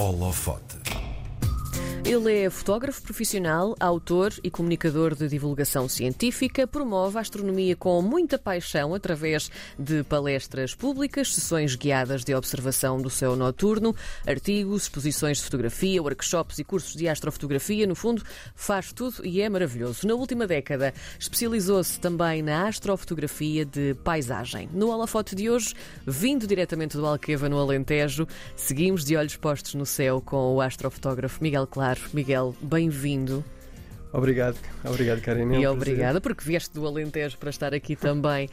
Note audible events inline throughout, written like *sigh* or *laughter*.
Holofote. Ele é fotógrafo profissional, autor e comunicador de divulgação científica, promove a astronomia com muita paixão através de palestras públicas, sessões guiadas de observação do céu noturno, artigos, exposições de fotografia, workshops e cursos de astrofotografia. No fundo, faz tudo e é maravilhoso. Na última década, especializou-se também na astrofotografia de paisagem. No holofote de hoje, vindo diretamente do Alqueva, no Alentejo, seguimos de olhos postos no céu com o astrofotógrafo Miguel Claro. Miguel, bem-vindo. Obrigado, obrigado, Karina. É um e obrigada porque vieste do Alentejo para estar aqui também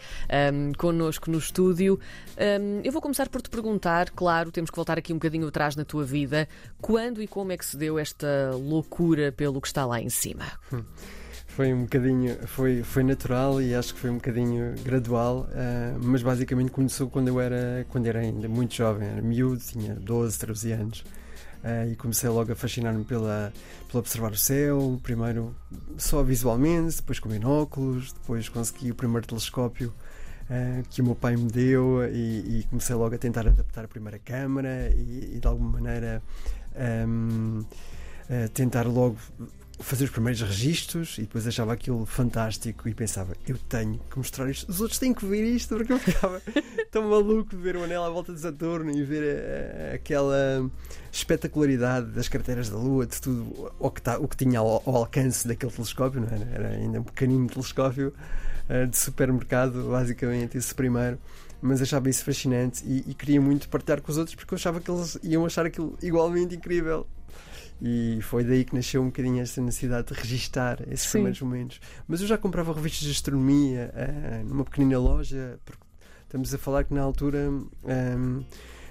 um, connosco no estúdio. Um, eu vou começar por te perguntar, claro, temos que voltar aqui um bocadinho atrás na tua vida. Quando e como é que se deu esta loucura pelo que está lá em cima? Foi um bocadinho, foi, foi natural e acho que foi um bocadinho gradual, uh, mas basicamente começou quando eu era, quando era ainda muito jovem, era miúdo, tinha 12, 13 anos. Uh, e comecei logo a fascinar-me pela, pela observar o céu, primeiro só visualmente, depois com binóculos, depois consegui o primeiro telescópio uh, que o meu pai me deu e, e, comecei logo a tentar adaptar a primeira câmara e, e de alguma maneira um, uh, tentar logo fazer os primeiros registros e depois achava aquilo fantástico e pensava, eu tenho que mostrar isto, os outros têm que ver isto, porque eu ficava *laughs* tão maluco de ver o anel à volta de Saturno e ver uh, aquela espetacularidade das carteiras da Lua, de tudo o que, tá, o que tinha ao, ao, alcance daquele telescópio, não era? Era ainda um pequenino telescópio uh, de supermercado, basicamente, esse primeiro. Mas achava isso fascinante e, e queria muito partilhar com os outros porque eu achava que eles iam achar aquilo igualmente incrível. E foi daí que nasceu um bocadinho esta necessidade de registar esses Sim. primeiros momentos. Mas eu já comprava revistas de astronomia uh, numa pequenina loja, porque estamos a falar que na altura. Um,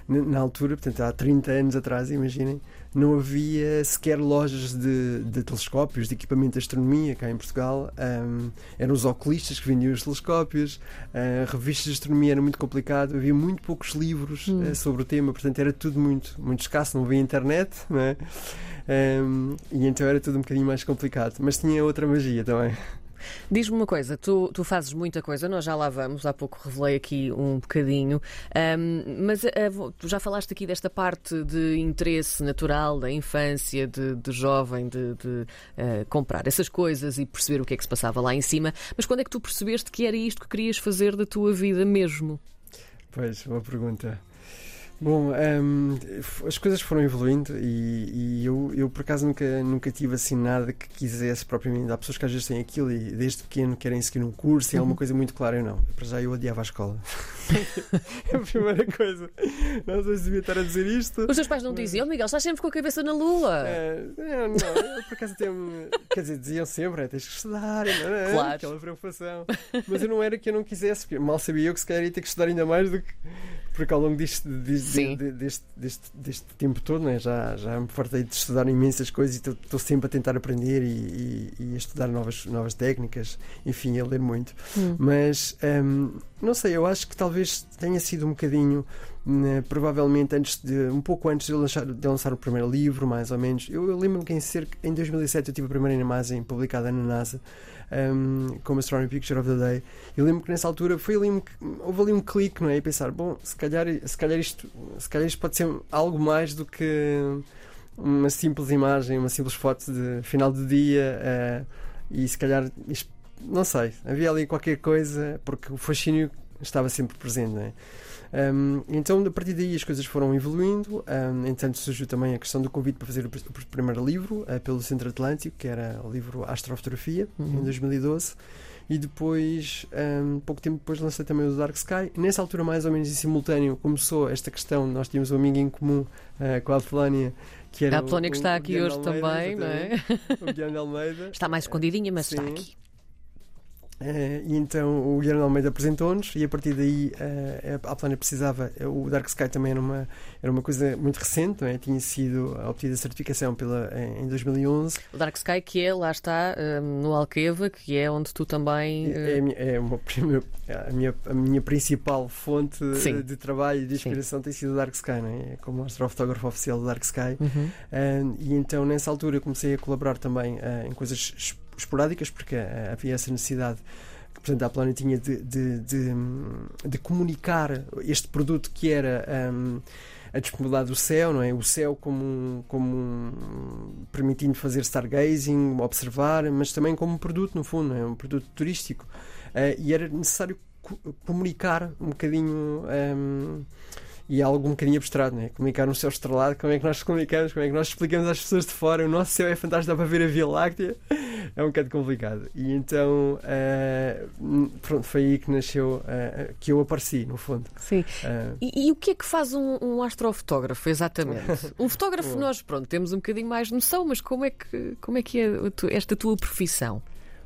na altura, portanto há 30 anos atrás, imaginem, não havia sequer lojas de, de telescópios, de equipamento de astronomia cá em Portugal. Um, eram os oculistas que vendiam os telescópios, uh, revistas de astronomia era muito complicado, havia muito poucos livros Hum. uh, sobre o tema, portanto era tudo muito, muito escasso, não havia internet, não é? Um, e então era tudo um bocadinho mais complicado, mas tinha outra magia também. Diz-me uma coisa, tu, tu fazes muita coisa, nós já lá vamos, há pouco revelei aqui um bocadinho, um, mas uh, tu já falaste aqui desta parte de interesse natural da infância, de, de jovem, de, de uh, comprar essas coisas e perceber o que é que se passava lá em cima, mas quando é que tu percebeste que era isto que querias fazer da tua vida mesmo? Pois, boa pergunta. Bom, um, as coisas foram evoluindo e, e eu, eu, por acaso, nunca, nunca tive assim nada que quisesse propriamente. Há pessoas que às vezes têm aquilo e desde pequeno querem seguir um curso e uhum. alguma coisa muito clara. Eu não. Para já eu odiava a escola. *laughs* é a primeira coisa. Não sei se devia estar a dizer isto. Os teus pais não diziam, Miguel, estás sempre com a cabeça na lua. É, não, não, eu por acaso me, Quer dizer, diziam sempre, é, tens que estudar, não é? Claro. Aquela preocupação. Mas eu não era que eu não quisesse, mal sabia eu que se calhar ia ter que estudar ainda mais do que. Porque ao longo deste, deste, deste, deste, deste tempo todo, né, já, já me fartei de estudar imensas coisas e estou sempre a tentar aprender e, e, e, a estudar novas, novas técnicas, enfim, a ler muito. Hum. Mas um, não sei, eu acho que talvez tenha sido um bocadinho. Né, provavelmente antes de um pouco antes de lançar, de lançar o primeiro livro, mais ou menos. Eu, eu lembro-me que em, cerca, em 2007 eu tive a primeira imagem publicada na NASA um, como Astronomy Picture of the Day. Eu lembro que nessa altura foi ali um, houve ali um clique, não é? E pensar, bom, se calhar, se calhar isto, se calhar isto pode ser algo mais do que uma simples imagem, uma simples foto de final do dia uh, e se calhar isto, não sei, havia ali qualquer coisa porque o fascínio estava sempre presente, não é? Um, então, a partir daí, as coisas foram evoluindo. Um, entretanto, surgiu também a questão do convite para fazer o, o primeiro livro uh, pelo Centro Atlântico, que era o livro Astrofotografia, uhum. em 2012. E depois, um, pouco tempo depois, lancei também o Dark Sky. Nessa altura, mais ou menos em simultâneo, começou esta questão. Nós tínhamos um amigo em comum uh, com a Apolónia. Que era a Apolónia que está o, aqui o hoje Almeida, também, não é? O Guilherme Almeida. Está mais escondidinha, mas Sim. está aqui. Uh, e então o Guilherme Almeida apresentou-nos e a partir daí uh, a Plana precisava, o Dark Sky também era uma, era uma coisa muito recente, é? tinha sido obtida a certificação pela, em, em 2011. O Dark Sky que é, lá está, um, no Alqueva, que é onde tu também... Uh... É, a, minha, é uma, a, minha, a minha principal fonte Sim. de trabalho e de inspiração Sim. tem sido o Dark Sky, não é? como astrofotógrafo oficial do Dark Sky. Uhum. e então nessa altura eu comecei a colaborar também em coisas esporádicas, porque uh, havia essa necessidade que portanto, a Apolónia tinha de, de, de, de, comunicar este produto que era um, a disponibilidade do céu, não é? O céu como, como um, permitindo fazer stargazing, observar, mas também como um produto, no fundo, é? um produto turístico. Uh, e era necessário comunicar um bocadinho. Um, e é algo um bocadinho abstrato, né? comunicar um céu estrelado, como é que nós comunicamos, como é que nós explicamos às pessoas de fora, o nosso céu é fantástico, dá para ver a Via Láctea, é um bocado complicado. E então, uh, pronto, foi aí que nasceu, uh, que eu apareci, no fundo. Sim. Uh, e, e, o que é que faz um, um astrofotógrafo, exatamente? *laughs* um fotógrafo, nós, pronto, temos um bocadinho mais noção, mas como é que, como é, que é esta tua profissão?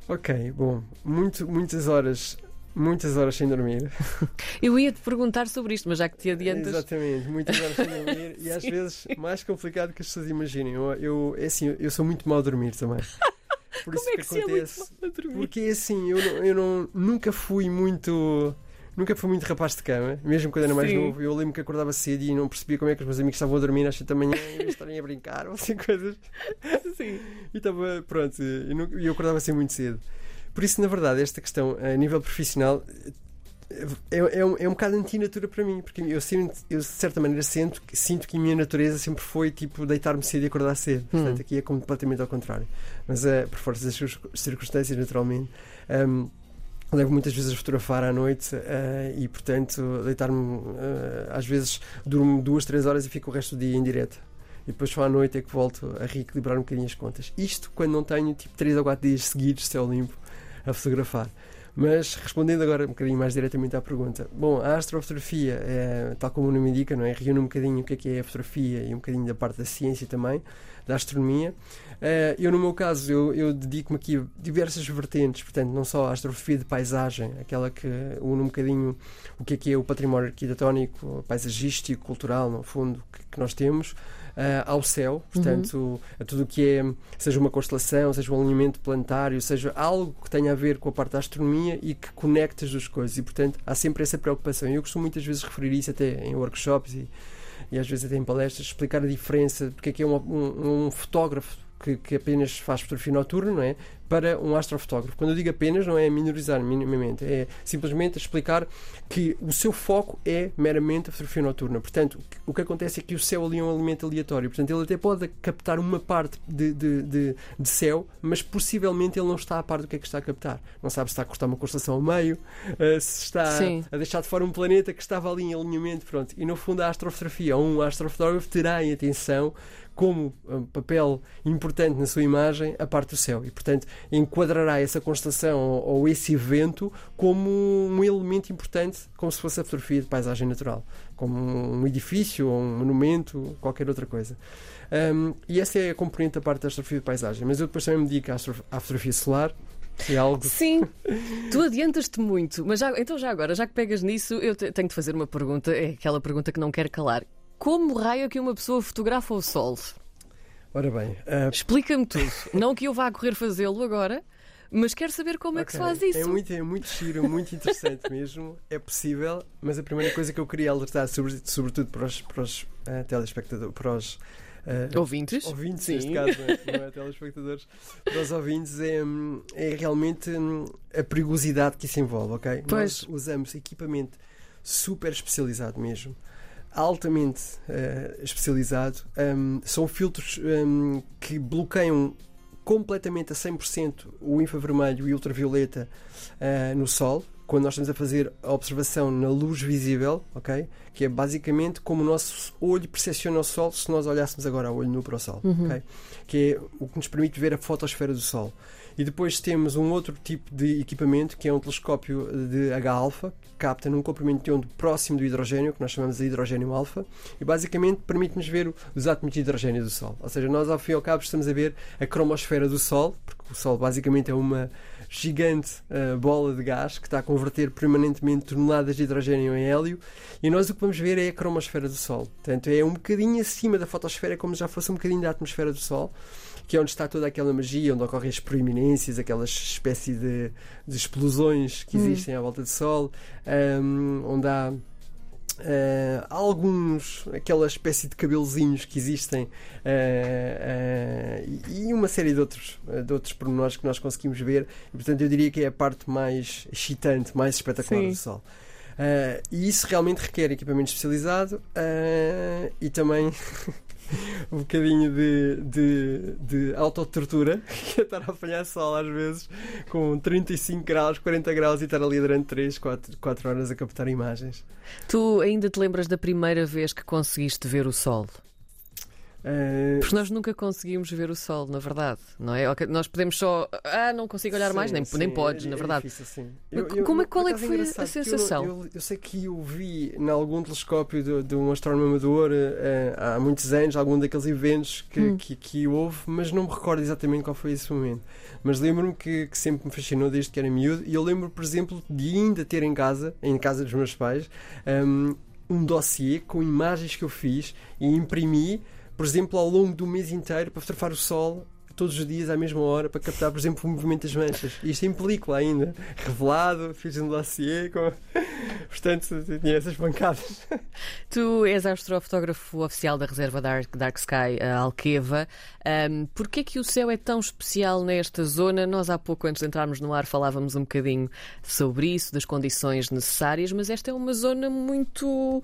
Ok, bom, muito, muitas horas Muitas horas sem dormir. *laughs* Eu ia te perguntar sobre isto, mas já que te adiantas. Exatamente, muitas horas sem dormir *laughs* e às vezes mais complicado que as pessoas imaginem. Eu, eu, é assim, eu sou muito mal a dormir também. *laughs* Por isso Como é que, que acontece. É porque é assim, eu, não, eu não, nunca fui muito. Nunca fui muito rapaz de cama, mesmo quando era mais Sim. novo. Eu lembro que acordava cedo e não percebia como é que os meus amigos estavam a dormir às 7 da manhã e estarem a brincar ou assim coisas. Sim. E estava, pronto, e eu acordava assim muito cedo. Por isso, na verdade, esta questão a nível profissional é, é, um, é um bocado antinatura para mim, porque eu, sinto, eu de certa maneira sinto, sinto que a minha natureza sempre foi tipo deitar-me cedo e acordar cedo. Hum. Portanto, aqui é completamente ao contrário. Mas é, por força das circunstâncias, naturalmente. Um, levo muitas vezes a fotografar à noite uh, e, portanto, deitar-me, uh, às vezes, durmo duas, três horas e fico o resto do dia em direto. E depois só à noite é que volto a reequilibrar um bocadinho as contas. Isto quando não tenho tipo 3 ou 4 dias seguidos céu limpo a fotografar. Mas respondendo agora um bocadinho mais diretamente à pergunta, bom, a astrofotografia, é, tal como o nome indica, não é? reúne um bocadinho o que é, que é a fotografia e um bocadinho da parte da ciência também, da astronomia. Uh, eu, no meu caso, eu, eu dedico-me aqui a diversas vertentes, portanto, não só a astrofotografia de paisagem, aquela que une um bocadinho o que é, que é o património arquitetónico, paisagístico, cultural, no fundo, que, que nós temos, ao céu, portanto, uhum. a tudo o que é, seja uma constelação, seja um alinhamento planetário, seja algo que tenha a ver com a parte da astronomia e que conecte as duas coisas. E, portanto, há sempre essa preocupação. Eu costumo muitas vezes referir isso até em workshops e, e às vezes até em palestras, explicar a diferença, porque é que é um, um, um fotógrafo que, que, apenas faz fotografia noturna, não é? Para um astrofotógrafo. Quando eu digo apenas, não é minorizar minimamente, é simplesmente explicar que o seu foco é meramente a fotografia noturna. Portanto, o que acontece é que o céu ali é um elemento aleatório. Portanto, ele até pode captar uma parte de, de, de, de céu, mas possivelmente ele não está a par do que é que está a captar. Não sabe se está a cortar uma constelação ao meio, uh, se está Sim. a deixar de fora um planeta que estava ali em alinhamento. Pronto. E no fundo, a astrofotografia, um astrofotógrafo terá em atenção como um papel importante na sua imagem a parte do céu. E, portanto, enquadrará essa constelação ou, esse evento como um elemento importante, como se fosse a fotografia de paisagem natural, como um edifício ou um monumento, qualquer outra coisa. Um, e essa é a componente da parte da astrofotografia de paisagem. Mas eu depois também me dedico à, à fotografia solar. É algo... Sim, *laughs* tu adiantas-te muito, mas já, então já agora, já que pegas nisso, eu te, tenho de fazer uma pergunta, é aquela pergunta que não quero calar. Como raio é que uma pessoa fotografa o sol? Ora bem, uh... explica-me tudo. Não que eu vá correr fazê-lo agora, mas quero saber como okay. é que se faz isso. É muito, é muito giro, muito interessante mesmo. É possível, mas a primeira coisa que eu queria alertar, sobre, sobretudo para os, para os uh, telespectadores, para os Uh, ouvintes. Ouvintes, Sim. neste caso, não é, é telespectadores. Para os ouvintes, é, é realmente hum, a perigosidade que isso envolve, ok? Pois. Nós usamos equipamento super especializado mesmo altamente uh, especializado. Um, são filtros um, que bloqueiam completamente a 100% o infravermelho e ultravioleta uh, no Sol, quando nós estamos a fazer a observação na luz visível, ok? Que é basicamente como o nosso olho percepciona o Sol se nós olhássemos agora a olho nu para o Sol, uhum. ok? Que é o que nos permite ver a fotosfera do Sol. E depois temos um outro tipo de equipamento que é um telescópio de H-alfa, que capta num comprimento de onda próximo do hidrogênio, que nós chamamos de hidrogênio alfa, e basicamente permite-nos ver os átomos de hidrogênio do Sol. Ou seja, nós ao fim e ao cabo estamos a ver a cromosfera do Sol, porque o Sol basicamente é uma gigante uh, bola de gás que está a converter permanentemente toneladas de hidrogênio em hélio e nós o que vamos ver é a cromosfera do Sol. Portanto, é um bocadinho acima da fotosfera, como já fosse um bocadinho da atmosfera do Sol que é onde está toda aquela magia, onde ocorrem as proeminências, aquelas espécie de, de explosões que hum. existem hum. à volta do Sol, um, onde há Uh, alguns, aquela espécie de cabelozinhos que existem uh, uh, e uma série de outros, de outros pormenores que nós conseguimos ver. E, portanto, eu diria que é a parte mais excitante, mais espetacular Sim. do Sol. Uh, e isso realmente requer equipamento especializado uh, e também *laughs* um bocadinho de, de, de autotortura, *laughs* que é estar a apanhar sol às vezes com 35 graus, 40 graus e estar ali durante 3, 4, 4 horas a captar imagens. Tu ainda te lembras da primeira vez que conseguiste ver o sol? Uh... Porque nós nunca conseguimos ver o sol, na verdade, não é? Nós podemos só. Ah, não consigo olhar sim, mais, nem, sim, nem podes, é, na verdade. É difícil, eu, eu, Como é, qual é que foi a sensação? Eu, eu, sei que eu vi em algum telescópio de, de um astrónomo amador uh, há muitos anos, algum daqueles eventos que, hum. que, que, houve, mas não me recordo exatamente qual foi esse momento. Mas lembro-me que, que, sempre me fascinou desde que era miúdo, e eu lembro, por exemplo, de ainda ter em casa, em casa dos meus pais, um, um dossiê com imagens que eu fiz e imprimi por exemplo, ao longo do mês inteiro para fotografar o sol todos os dias à mesma hora para captar, por exemplo, o movimento das manchas. Isto em película ainda, revelado, fiz um dossiê com. Portanto, tinha essas bancadas. Tu és astrofotógrafo oficial da reserva Dark, Dark Sky a Alqueva. Um, Porquê é que o céu é tão especial nesta zona? Nós há pouco, antes de entrarmos no ar, falávamos um bocadinho sobre isso, das condições necessárias, mas esta é uma zona muito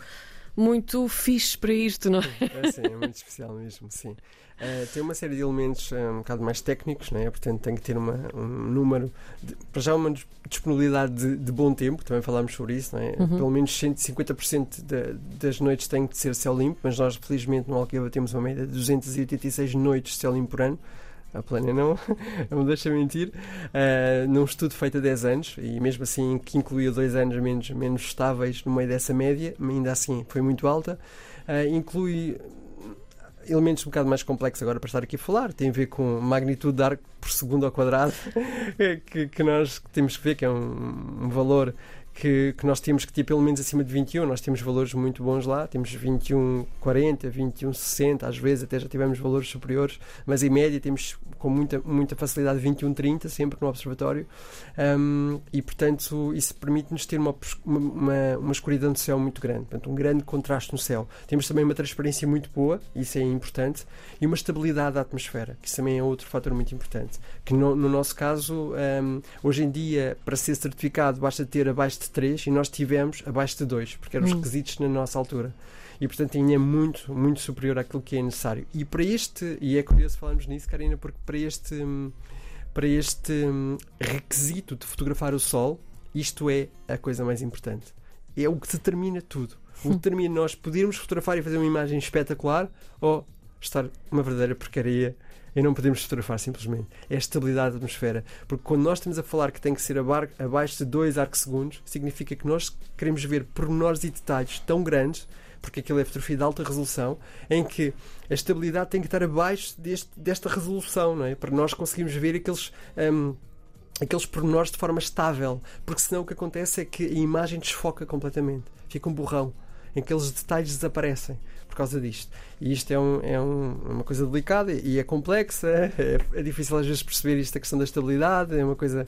muito fixe para isto, não é? É sim, é muito especial mesmo, sim. Uh, tem uma série de elementos uh, um bocado mais técnicos, não é? portanto tem que ter uma, um número, de, para já uma disponibilidade de, de, bom tempo, também falámos sobre isso, não é? Uhum. pelo menos 150% de, das noites têm que ser céu limpo, mas nós felizmente no Alqueva temos uma média de 286 noites de céu limpo por ano, a Plânia não, *laughs* não me deixa mentir, uh, num estudo feito há 10 anos, e mesmo assim que incluía dois anos menos, menos estáveis no meio dessa média, ainda assim foi muito alta, uh, inclui elementos um bocado mais complexos agora para estar aqui a falar, tem a ver com magnitude de arco por segundo ao quadrado, *laughs* que, que nós temos que ver que é um, um valor que, que, nós temos que ter pelo menos acima de 21. Nós temos valores muito bons lá, temos 21, 40, 21, 60, às vezes até já tivemos valores superiores, mas em média temos com muita, muita facilidade 21, 30, sempre no observatório. Um, e portanto, isso permite-nos ter uma, uma, uma escuridão do céu muito grande, portanto, um grande contraste no céu. Temos também uma transparência muito boa, isso é importante, e uma estabilidade da atmosfera, que isso também é outro fator muito importante. Que no, no nosso caso, um, hoje em dia, para ser certificado, basta ter abaixo de de 3 e nós tivemos abaixo de 2, porque eram os hum. requisitos na nossa altura. E portanto ainda é muito, muito superior àquilo que é necessário. E para este, e é curioso falarmos nisso, Karina, porque para este, para este requisito de fotografar o Sol, isto é a coisa mais importante. É o que determina tudo. O que *laughs* determina nós podermos fotografar e fazer uma imagem espetacular ou estar uma verdadeira porcaria e não podemos fotografar simplesmente. É a estabilidade da atmosfera. Porque quando nós estamos a falar que tem que ser abaixo de 2 arcsegundos, significa que nós queremos ver pormenores e detalhes tão grandes, porque aquilo é fotografia de alta resolução, em que a estabilidade tem que estar abaixo deste, desta resolução, não é? Para nós conseguirmos ver aqueles. Um, aqueles pormenores de forma estável, porque senão o que acontece é que a imagem desfoca completamente, fica um borrão em que aqueles detalhes desaparecem por causa disto. E isto é, um, é um, uma coisa delicada e é complexa, é, é, difícil às vezes perceber esta questão da estabilidade, é uma coisa.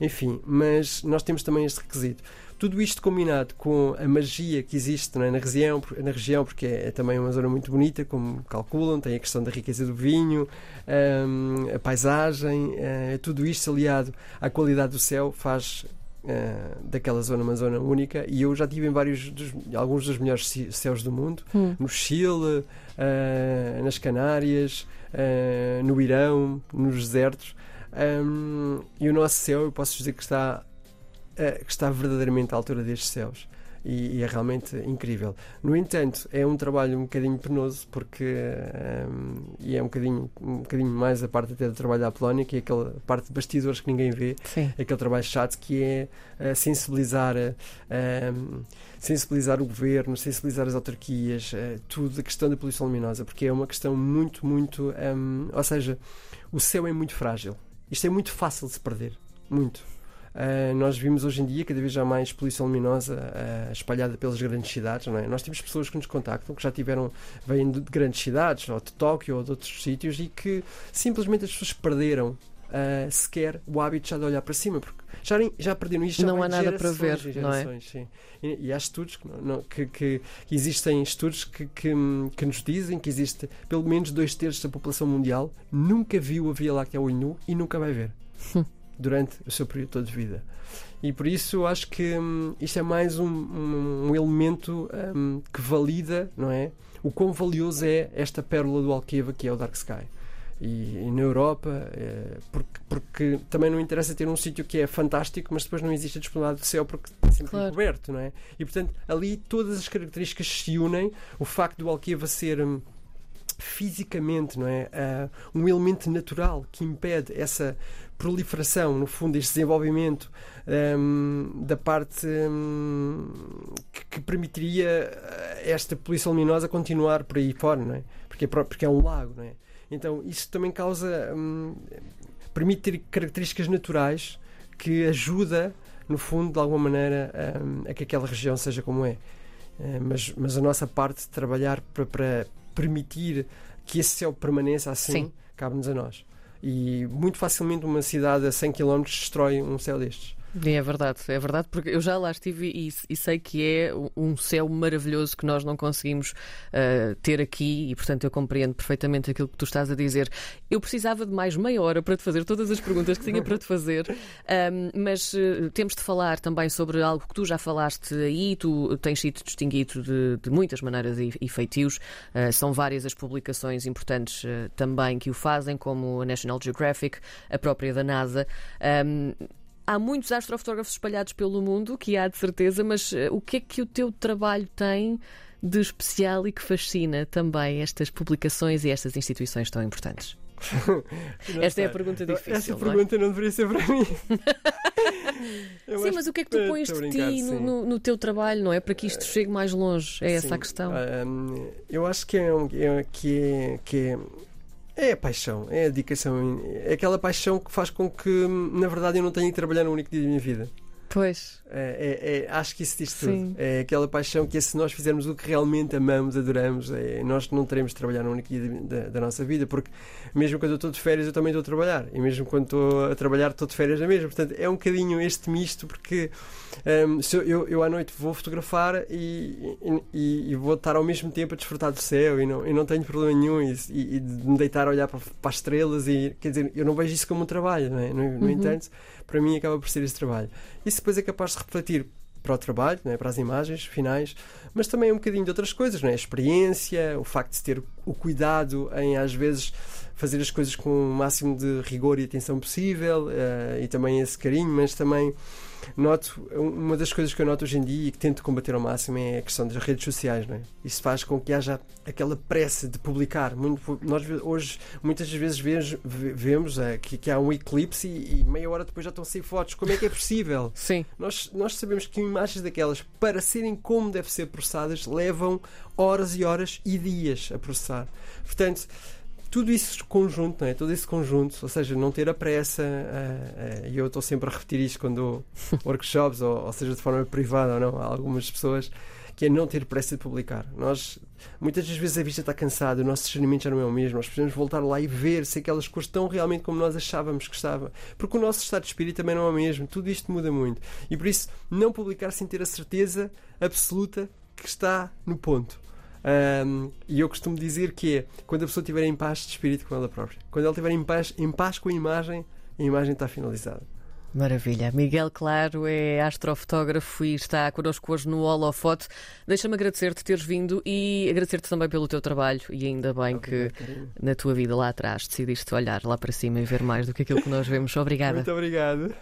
Enfim, mas nós temos também este requisito. Tudo isto combinado com a magia que existe é, na, região, na região, porque é, é, também uma zona muito bonita, como calculam, tem a questão da riqueza do vinho, um, a paisagem, uh, tudo isto aliado à qualidade do céu faz Uh, daquela zona, uma zona única, e eu já tive em vários dos, alguns dos melhores céus do mundo, hum. no Chile, uh, nas Canárias, uh, no Irão, nos desertos. Um, e o nosso céu, eu posso dizer que está, que está verdadeiramente à altura destes céus e, e, é realmente incrível. No entanto, é um trabalho um bocadinho penoso porque um, e é um bocadinho, um bocadinho mais a parte até do trabalho da Polónia, que é aquela parte de bastidores que ninguém vê, Sim. aquele trabalho chato que é uh, sensibilizar, uh, sensibilizar o governo, sensibilizar as autarquias, uh, tudo a questão da poluição luminosa, porque é uma questão muito, muito. Um, ou seja, o céu é muito frágil. Isto é muito fácil de se perder. Muito. Uh, nós vimos hoje em dia cada vez já mais poluição luminosa uh, espalhada pelas grandes cidades. Não é? Nós temos pessoas que nos contactam que já tiveram, vêm de, grandes cidades, ou de Tóquio ou de outros sítios, e que simplesmente as pessoas perderam uh, sequer o hábito já de olhar para cima, porque já, já perderam isto. Não há nada para ver, não é? Sim. E, e, há estudos que, não, que, que, existem estudos que, que, que, nos dizem que existe pelo menos dois terços da população mundial nunca viu a Via Láctea a olho nu e nunca vai ver. *laughs* durante o seu período todo de vida. E por isso acho que hum, isto é mais um, um, um elemento hum, que valida, não é? O quão valioso é esta pérola do Alqueva que é o Dark Sky. E, e na Europa, é, porque, porque também não interessa ter um sítio que é fantástico, mas depois não existe a disponibilidade do céu porque está sempre Claro. coberto, não é? E portanto, ali todas as características se unem. O facto do Alqueva ser. hum, fisicamente, não é? Ah, um elemento natural que impede essa proliferação, no fundo, este desenvolvimento hum, da parte hum, que, que permitiria ah, esta poluição luminosa continuar por aí fora, não é? Porque é, porque é um lago, não é? Então, isso também causa. hum, permite ter características naturais que ajuda, no fundo, de alguma maneira, hum, a que aquela região seja como é. Eh, mas, mas a nossa parte de trabalhar para, para permitir que esse céu permaneça assim Sim. cabe-nos a nós. E muito facilmente uma cidade a 100 km destrói um céu destes. É verdade, é verdade, porque eu já lá estive e, e sei que é um céu maravilhoso que nós não conseguimos ah, ter aqui e, portanto, eu compreendo perfeitamente aquilo que tu estás a dizer. Eu precisava de mais meia hora para te fazer todas as perguntas que tinha para te fazer, ahm, mas eh, temos de falar também sobre algo que tu já falaste aí, tu tens sido distinguido de, de muitas maneiras e, e feitios, Ah, são várias as publicações importantes também que o fazem, como a National Geographic, a própria da NASA. Ahm, Há muitos astrofotógrafos espalhados pelo mundo, que há de certeza, mas eh, o que é que o teu trabalho tem de especial e que fascina também estas publicações e estas instituições tão importantes? *laughs* Esta é a pergunta difícil. Essa não é? pergunta não deveria ser para mim. *laughs* Sim, mas o que é que tu a pões de ti no, no- teu trabalho, não é? Para que isto chegue mais longe. É essa Sim. a questão. Hum, eu acho que é, um- é- que é, que é, a paixão, é a dedicação, é aquela paixão que faz com que, na verdade, eu não tenha que trabalhar no único dia da minha vida. Pois. É, é- é- acho que isso diz Sim. tudo. É aquela paixão que é se nós fizermos o que realmente amamos, adoramos, é, nós não teremos de trabalhar no único dia da, da- nossa vida, porque mesmo quando eu estou de férias eu também estou a trabalhar, e mesmo quando estou a trabalhar estou de férias na mesma. Portanto, é um bocadinho este misto, porque se eu, eu, eu à noite vou fotografar e, e- e vou estar ao mesmo tempo a desfrutar do céu e não, e não tenho problema nenhum e, e- e de me deitar a olhar para, para as estrelas e quer dizer, eu não vejo isso como um trabalho, não é? No, no Uhum. entanto, para mim acaba por ser esse trabalho. Isso depois é capaz de refletir para o trabalho, não é? para as imagens finais, mas também um bocadinho de outras coisas, não é? a experiência, o facto de ter o cuidado em às vezes fazer as coisas com o máximo de rigor e atenção possível eh, e também esse carinho, mas também noto uma das coisas que eu noto hoje em dia e que tento combater ao máximo é a questão das redes sociais, não é? Isso faz com que haja aquela pressa de publicar. Muito, nós hoje muitas vezes vemos, vemos eh, que, que há um eclipse e, e meia hora depois já estão sem fotos. Como é que é possível? *laughs* Sim. Nós, nós sabemos que imagens daquelas, para serem como devem ser processadas, levam horas e horas e dias a processar. Portanto, tudo isso conjunto, não é? Todo esse conjunto, ou seja, não ter a pressa, eh, eh, e eu estou sempre a repetir isto quando dou *laughs* workshops, ou, ou seja, de forma privada ou não, há algumas pessoas, que é não ter pressa de publicar. Nós, muitas das vezes a vista está cansada, o nosso discernimento já não é o mesmo, nós precisamos voltar lá e ver se aquelas cores estão realmente como nós achávamos que estava, porque o nosso estado de espírito também não é o mesmo, tudo isto muda muito. E por isso, não publicar sem ter a certeza absoluta que está no ponto. Um, e eu costumo dizer que é quando a pessoa estiver em paz de espírito com ela própria, quando ela estiver em paz, em paz com a imagem, a imagem está finalizada. Maravilha. Miguel Claro é astrofotógrafo e está connosco hoje no Holofote. Deixa-me agradecer-te teres vindo e agradecer-te também pelo teu trabalho e ainda bem que na tua vida lá atrás decidiste olhar lá para cima e ver mais do que aquilo que nós vemos. Obrigada. Muito obrigado.